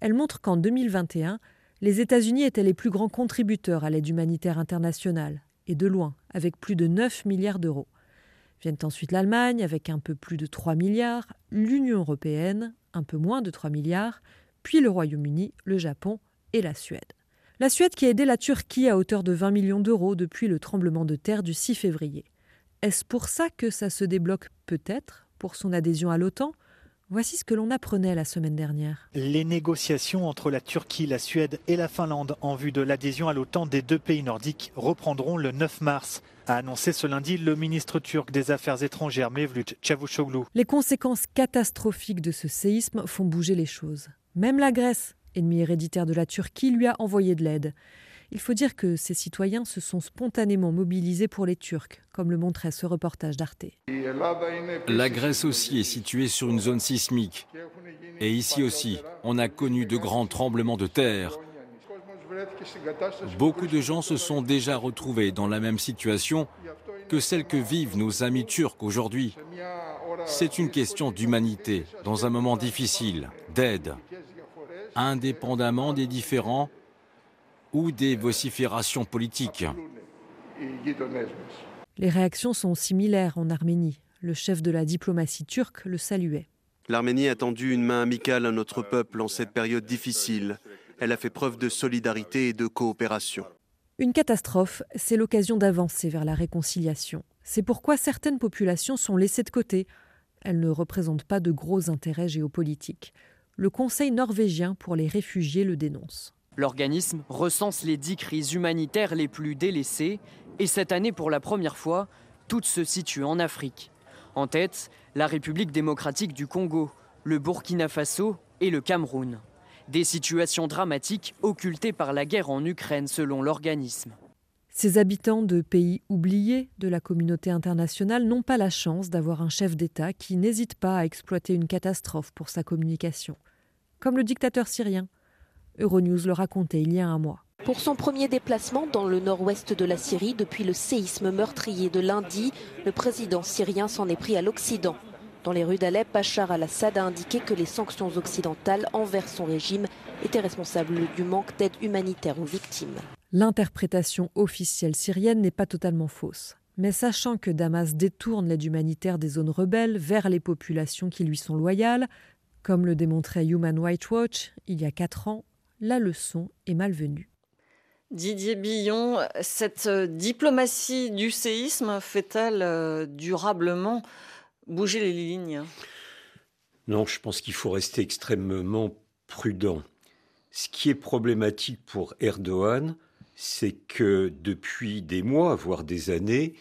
Elle montre qu'en 2021, les États-Unis étaient les plus grands contributeurs à l'aide humanitaire internationale, et de loin, avec plus de 9 milliards d'euros. Viennent ensuite l'Allemagne avec un peu plus de 3 milliards, l'Union européenne, un peu moins de 3 milliards, puis le Royaume-Uni, le Japon et la Suède. La Suède qui a aidé la Turquie à hauteur de 20 millions d'euros depuis le tremblement de terre du 6 février. Est-ce pour ça que ça se débloque peut-être pour son adhésion à l'OTAN? Voici ce que l'on apprenait la semaine dernière. Les négociations entre la Turquie, la Suède et la Finlande en vue de l'adhésion à l'OTAN des deux pays nordiques reprendront le 9 mars, a annoncé ce lundi le ministre turc des Affaires étrangères Mevlut Çavuşoğlu. Les conséquences catastrophiques de ce séisme font bouger les choses. Même la Grèce, ennemie héréditaire de la Turquie, lui a envoyé de l'aide. Il faut dire que ces citoyens se sont spontanément mobilisés pour les Turcs, comme le montrait ce reportage d'Arte. La Grèce aussi est située sur une zone sismique. Et ici aussi, on a connu de grands tremblements de terre. Beaucoup de gens se sont déjà retrouvés dans la même situation que celle que vivent nos amis turcs aujourd'hui. C'est une question d'humanité, dans un moment difficile, d'aide, indépendamment des différends ou des vociférations politiques. Les réactions sont similaires en Arménie. Le chef de la diplomatie turque le saluait. L'Arménie a tendu une main amicale à notre peuple en cette période difficile. Elle a fait preuve de solidarité et de coopération. Une catastrophe, c'est l'occasion d'avancer vers la réconciliation. C'est pourquoi certaines populations sont laissées de côté. Elles ne représentent pas de gros intérêts géopolitiques. Le Conseil norvégien pour les réfugiés le dénonce. L'organisme recense les dix crises humanitaires les plus délaissées et cette année, pour la première fois, toutes se situent en Afrique. En tête, la République démocratique du Congo, le Burkina Faso et le Cameroun. Des situations dramatiques occultées par la guerre en Ukraine selon l'organisme. Ces habitants de pays oubliés de la communauté internationale n'ont pas la chance d'avoir un chef d'État qui n'hésite pas à exploiter une catastrophe pour sa communication. Comme le dictateur syrien. Euronews le racontait il y a un mois. Pour son premier déplacement dans le nord-ouest de la Syrie depuis le séisme meurtrier de lundi, le président syrien s'en est pris à l'Occident. Dans les rues d'Alep, Bachar al-Assad a indiqué que les sanctions occidentales envers son régime étaient responsables du manque d'aide humanitaire aux victimes. L'interprétation officielle syrienne n'est pas totalement fausse. Mais sachant que Damas détourne l'aide humanitaire des zones rebelles vers les populations qui lui sont loyales, comme le démontrait Human Rights Watch il y a quatre ans, la leçon est malvenue. Didier Billon, cette diplomatie du séisme fait-elle euh, durablement bouger les lignes? Non, je pense qu'il faut rester extrêmement prudent. Ce qui est problématique pour Erdogan, c'est que depuis des mois, voire des années,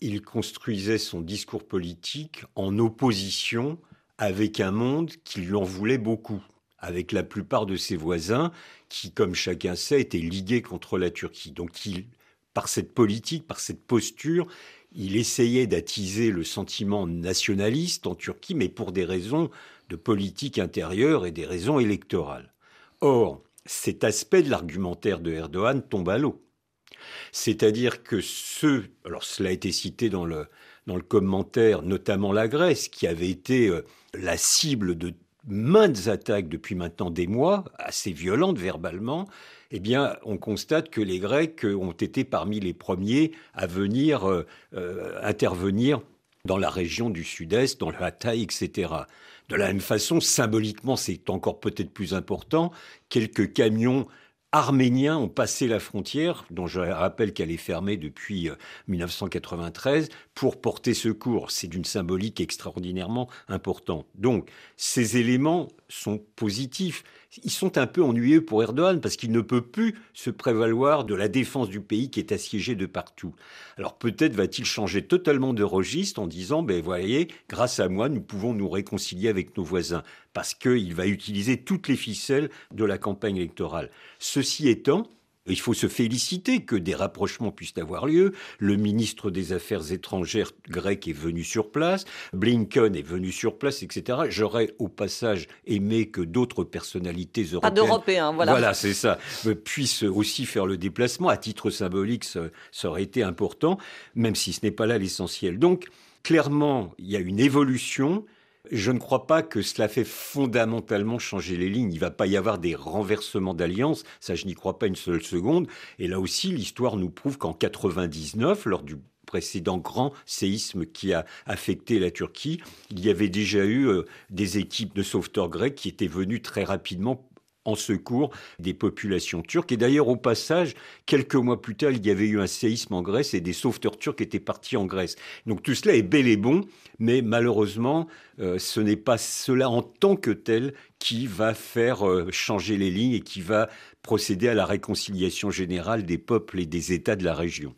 il construisait son discours politique en opposition avec un monde qui lui en voulait beaucoup, avec la plupart de ses voisins qui, comme chacun sait, étaient ligués contre la Turquie. Donc il, par cette politique, par cette posture, il essayait d'attiser le sentiment nationaliste en Turquie, mais pour des raisons de politique intérieure et des raisons électorales. Or, cet aspect de l'argumentaire de Erdogan tombe à l'eau. C'est-à-dire que ceux, alors cela a été cité dans le, dans le commentaire, notamment la Grèce, qui avait été euh, la cible de maintes attaques depuis maintenant des mois, assez violentes verbalement, eh bien, on constate que les Grecs ont été parmi les premiers à venir euh, euh, intervenir dans la région du sud-est, dans le Hatay, etc. De la même façon, symboliquement, c'est encore peut-être plus important, quelques camions arméniens ont passé la frontière, dont je rappelle qu'elle est fermée depuis 1993, euh, pour porter secours. C'est d'une symbolique extraordinairement importante. Donc, ces éléments sont positifs ils sont un peu ennuyeux pour Erdogan parce qu'il ne peut plus se prévaloir de la défense du pays qui est assiégé de partout. Alors peut-être va-t-il changer totalement de registre en disant, ben voyez, grâce à moi, nous pouvons nous réconcilier avec nos voisins parce qu'il va utiliser toutes les ficelles de la campagne électorale. Ceci étant, il faut se féliciter que des rapprochements puissent avoir lieu. Le ministre des Affaires étrangères grec est venu sur place, Blinken est venu sur place, etc. J'aurais au passage aimé que d'autres personnalités européennes, pas d'Européens, voilà, voilà, c'est ça, puissent aussi faire le déplacement à titre symbolique. Ça, ça aurait été important, même si ce n'est pas là l'essentiel. Donc, clairement, il y a une évolution. Je ne crois pas que cela fait fondamentalement changer les lignes. Il ne va pas y avoir des renversements d'alliances, ça je n'y crois pas une seule seconde. Et là aussi, l'histoire nous prouve qu'en 99, lors du précédent grand séisme qui a affecté la Turquie, il y avait déjà eu euh, des équipes de sauveteurs grecs qui étaient venues très rapidement en secours des populations turques. Et d'ailleurs, au passage, quelques mois plus tard, il y avait eu un séisme en Grèce et des sauveteurs turcs étaient partis en Grèce. Donc tout cela est bel et bon, mais malheureusement, euh, ce n'est pas cela en tant que tel qui va faire euh, changer les lignes et qui va procéder à la réconciliation générale des peuples et des États de la région.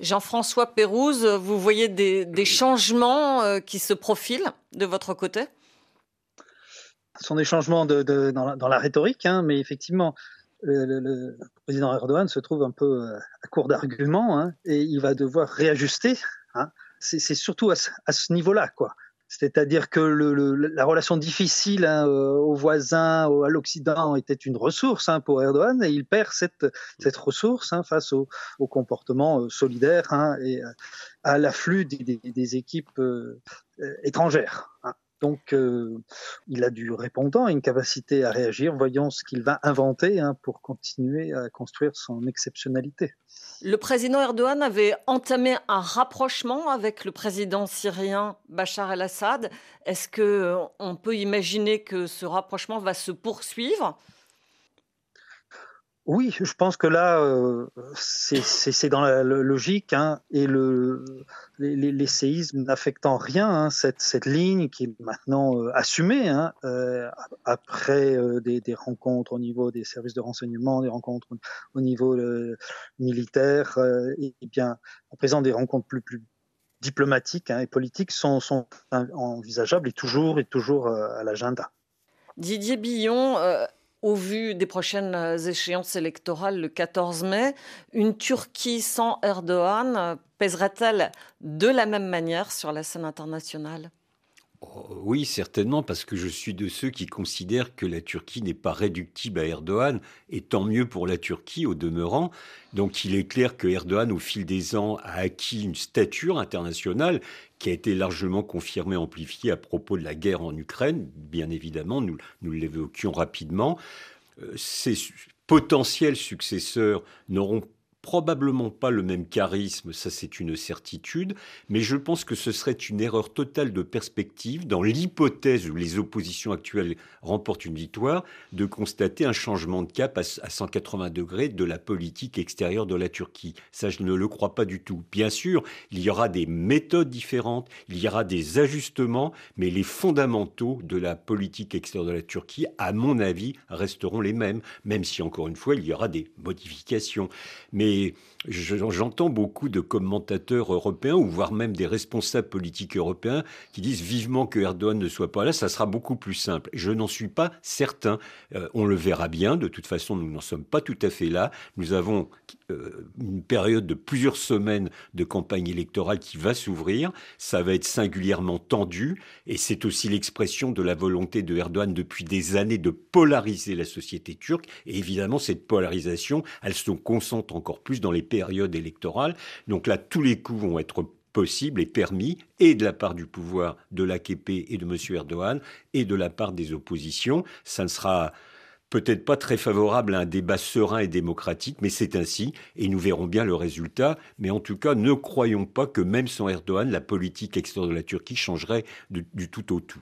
Jean-François Pérouse, vous voyez des, changements euh, qui se profilent de votre côté? Sont des dans, la, rhétorique, hein, mais effectivement, le, président Erdogan se trouve un peu euh, à court d'arguments hein, et il va devoir réajuster. Hein. C'est surtout à ce, niveau-là, quoi. C'est-à-dire que la relation difficile hein, aux voisins, à l'Occident, était une ressource pour Erdogan et il perd cette, ressource face au, comportement solidaire et à l'afflux des, des, équipes étrangères. Donc, euh, il a du répondant, une capacité à réagir. Voyons ce qu'il va inventer hein, pour continuer à construire son exceptionnalité. Le président Erdogan avait entamé un rapprochement avec le président syrien Bachar el-Assad. Est-ce qu'on euh, peut imaginer que ce rapprochement va se poursuivre? Oui, je pense que là, euh, c'est dans la logique hein, et le, les, séismes n'affectant rien hein, cette, ligne qui est maintenant euh, assumée hein, euh, après des, des, rencontres au niveau des services de renseignement, des rencontres au niveau militaire, et, bien à présent des rencontres plus, plus diplomatiques et politiques sont, sont envisageables et toujours et toujours à l'agenda. Didier Billon, au vu des prochaines échéances électorales le 14 mai, une Turquie sans Erdogan pèserait-elle de la même manière sur la scène internationale? Oui, certainement, parce que je suis de ceux qui considèrent que la Turquie n'est pas réductible à Erdogan, et tant mieux pour la Turquie au demeurant. Donc il est clair que Erdogan, au fil des ans, a acquis une stature internationale qui a été largement confirmée, amplifiée à propos de la guerre en Ukraine. Bien évidemment, nous, nous l'évoquions rapidement. Euh, ses potentiels successeurs n'auront probablement pas le même charisme, ça c'est une certitude, mais je pense que ce serait une erreur totale de perspective, dans l'hypothèse où les oppositions actuelles remportent une victoire, de constater un changement de cap à 180 degrés de la politique extérieure de la Turquie. Ça, je ne le crois pas du tout. Bien sûr, il y aura des méthodes différentes, il y aura des ajustements, mais les fondamentaux de la politique extérieure de la Turquie, à mon avis, resteront les mêmes, même si encore une fois, il y aura des modifications. Mais et j'entends beaucoup de commentateurs européens, ou voire même des responsables politiques européens, qui disent vivement que Erdogan ne soit pas là, ça sera beaucoup plus simple. Je n'en suis pas certain. Euh, on le verra bien. De toute façon, nous n'en sommes pas tout à fait là. Nous avons une période de plusieurs semaines de campagne électorale qui va s'ouvrir. Ça va être singulièrement tendu. Et c'est aussi l'expression de la volonté de Erdogan depuis des années de polariser la société turque. Et évidemment, cette polarisation, elle se concentre encore plus dans les périodes électorales. Donc là, tous les coups vont être possibles et permis, et de la part du pouvoir de l'AKP et de M. Erdogan, et de la part des oppositions. Ça ne sera peut-être pas très favorable à un débat serein et démocratique, mais c'est ainsi, et nous verrons bien le résultat. Mais en tout cas, ne croyons pas que même sans Erdogan, la politique extérieure de la Turquie changerait du tout au tout.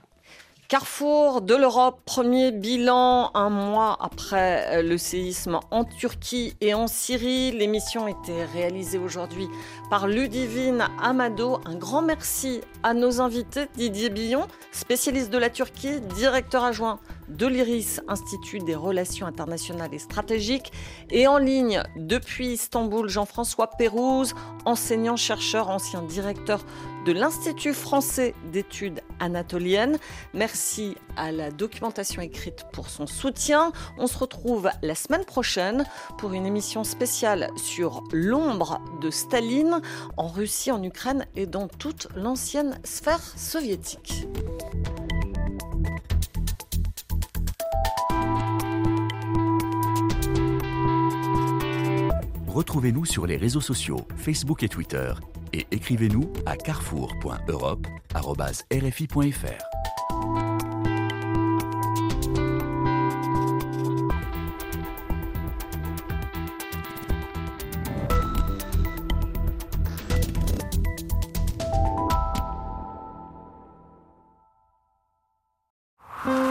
Carrefour de l'Europe, premier bilan un mois après euh, le séisme en Turquie et en Syrie. L'émission était réalisée aujourd'hui par Ludivine Amado. Un grand merci à nos invités, Didier Billon, spécialiste de la Turquie, directeur adjoint de l'IRIS, Institut des relations internationales et stratégiques, et en ligne depuis Istanbul, Jean-François Pérouse, enseignant-chercheur, ancien directeur de l'Institut français d'études anatoliennes. Merci à la documentation écrite pour son soutien. On se retrouve la semaine prochaine pour une émission spéciale sur l'ombre de Staline en Russie, en Ukraine et dans toute l'ancienne sphère soviétique. Retrouvez-nous sur les réseaux sociaux, Facebook et Twitter, et écrivez-nous à carrefour.europe.rfi.fr.